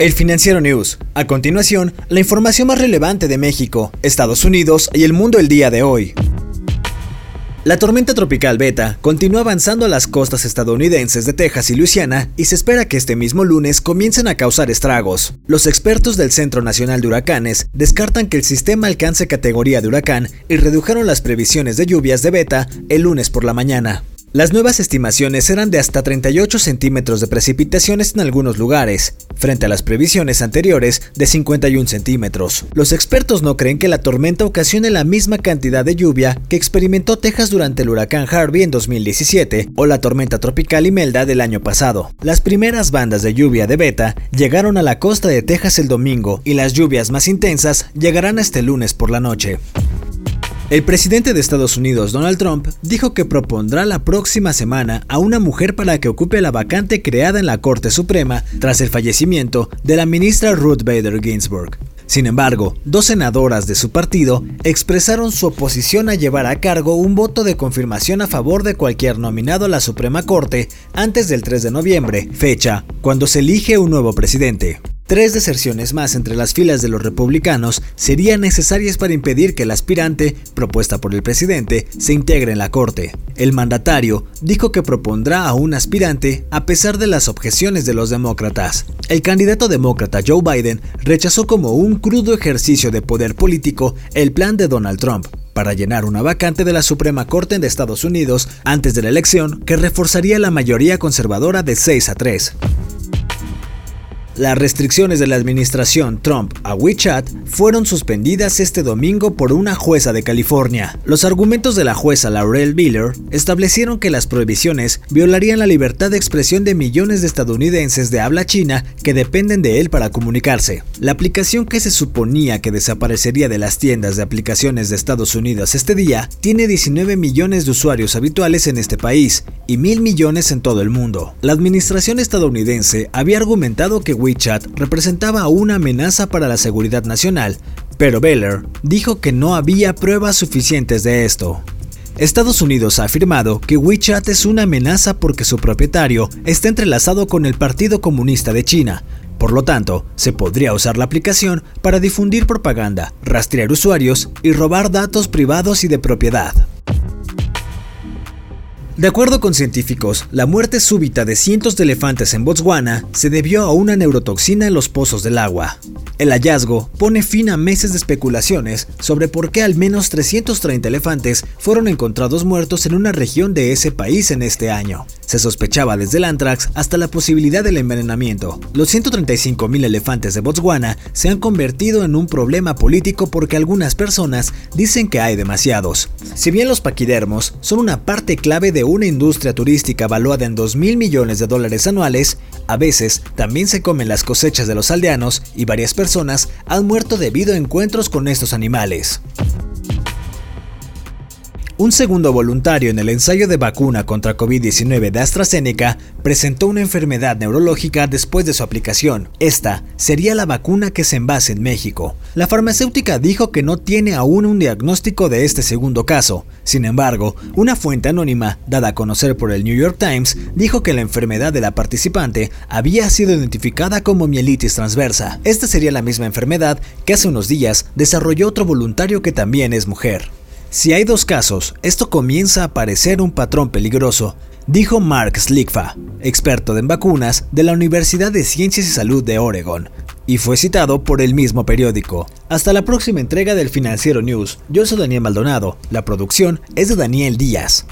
El Financiero News. A continuación, la información más relevante de México, Estados Unidos y el mundo el día de hoy. La tormenta tropical Beta continúa avanzando a las costas estadounidenses de Texas y Luisiana y se espera que este mismo lunes comiencen a causar estragos. Los expertos del Centro Nacional de Huracanes descartan que el sistema alcance categoría de huracán y redujeron las previsiones de lluvias de Beta el lunes por la mañana. Las nuevas estimaciones eran de hasta 38 centímetros de precipitaciones en algunos lugares, frente a las previsiones anteriores de 51 centímetros. Los expertos no creen que la tormenta ocasione la misma cantidad de lluvia que experimentó Texas durante el huracán Harvey en 2017 o la tormenta tropical Imelda del año pasado. Las primeras bandas de lluvia de Beta llegaron a la costa de Texas el domingo y las lluvias más intensas llegarán este lunes por la noche. El presidente de Estados Unidos, Donald Trump, dijo que propondrá la próxima semana a una mujer para que ocupe la vacante creada en la Corte Suprema tras el fallecimiento de la ministra Ruth Bader Ginsburg. Sin embargo, dos senadoras de su partido expresaron su oposición a llevar a cargo un voto de confirmación a favor de cualquier nominado a la Suprema Corte antes del 3 de noviembre, fecha cuando se elige un nuevo presidente. Tres deserciones más entre las filas de los republicanos serían necesarias para impedir que el aspirante, propuesta por el presidente, se integre en la Corte. El mandatario dijo que propondrá a un aspirante a pesar de las objeciones de los demócratas. El candidato demócrata Joe Biden rechazó como un crudo ejercicio de poder político el plan de Donald Trump para llenar una vacante de la Suprema Corte de Estados Unidos antes de la elección que reforzaría la mayoría conservadora de 6 a 3. Las restricciones de la administración Trump a WeChat fueron suspendidas este domingo por una jueza de California. Los argumentos de la jueza Laurel Miller establecieron que las prohibiciones violarían la libertad de expresión de millones de estadounidenses de habla china que dependen de él para comunicarse. La aplicación que se suponía que desaparecería de las tiendas de aplicaciones de Estados Unidos este día tiene 19 millones de usuarios habituales en este país y mil millones en todo el mundo. La administración estadounidense había argumentado que WeChat representaba una amenaza para la seguridad nacional, pero Beller dijo que no había pruebas suficientes de esto. Estados Unidos ha afirmado que WeChat es una amenaza porque su propietario está entrelazado con el Partido Comunista de China. Por lo tanto, se podría usar la aplicación para difundir propaganda, rastrear usuarios y robar datos privados y de propiedad. De acuerdo con científicos, la muerte súbita de cientos de elefantes en Botswana se debió a una neurotoxina en los pozos del agua. El hallazgo pone fin a meses de especulaciones sobre por qué al menos 330 elefantes fueron encontrados muertos en una región de ese país en este año. Se sospechaba desde el anthrax hasta la posibilidad del envenenamiento. Los 135.000 elefantes de Botswana se han convertido en un problema político porque algunas personas dicen que hay demasiados. Si bien los paquidermos son una parte clave de una industria turística valuada en 2 mil millones de dólares anuales, a veces también se comen las cosechas de los aldeanos y varias personas han muerto debido a encuentros con estos animales. Un segundo voluntario en el ensayo de vacuna contra COVID-19 de AstraZeneca presentó una enfermedad neurológica después de su aplicación. Esta sería la vacuna que se envase en México. La farmacéutica dijo que no tiene aún un diagnóstico de este segundo caso. Sin embargo, una fuente anónima, dada a conocer por el New York Times, dijo que la enfermedad de la participante había sido identificada como mielitis transversa. Esta sería la misma enfermedad que hace unos días desarrolló otro voluntario que también es mujer. Si hay dos casos, esto comienza a parecer un patrón peligroso, dijo Mark Slickfa, experto en vacunas de la Universidad de Ciencias y Salud de Oregon, y fue citado por el mismo periódico. Hasta la próxima entrega del Financiero News, yo soy Daniel Maldonado, la producción es de Daniel Díaz.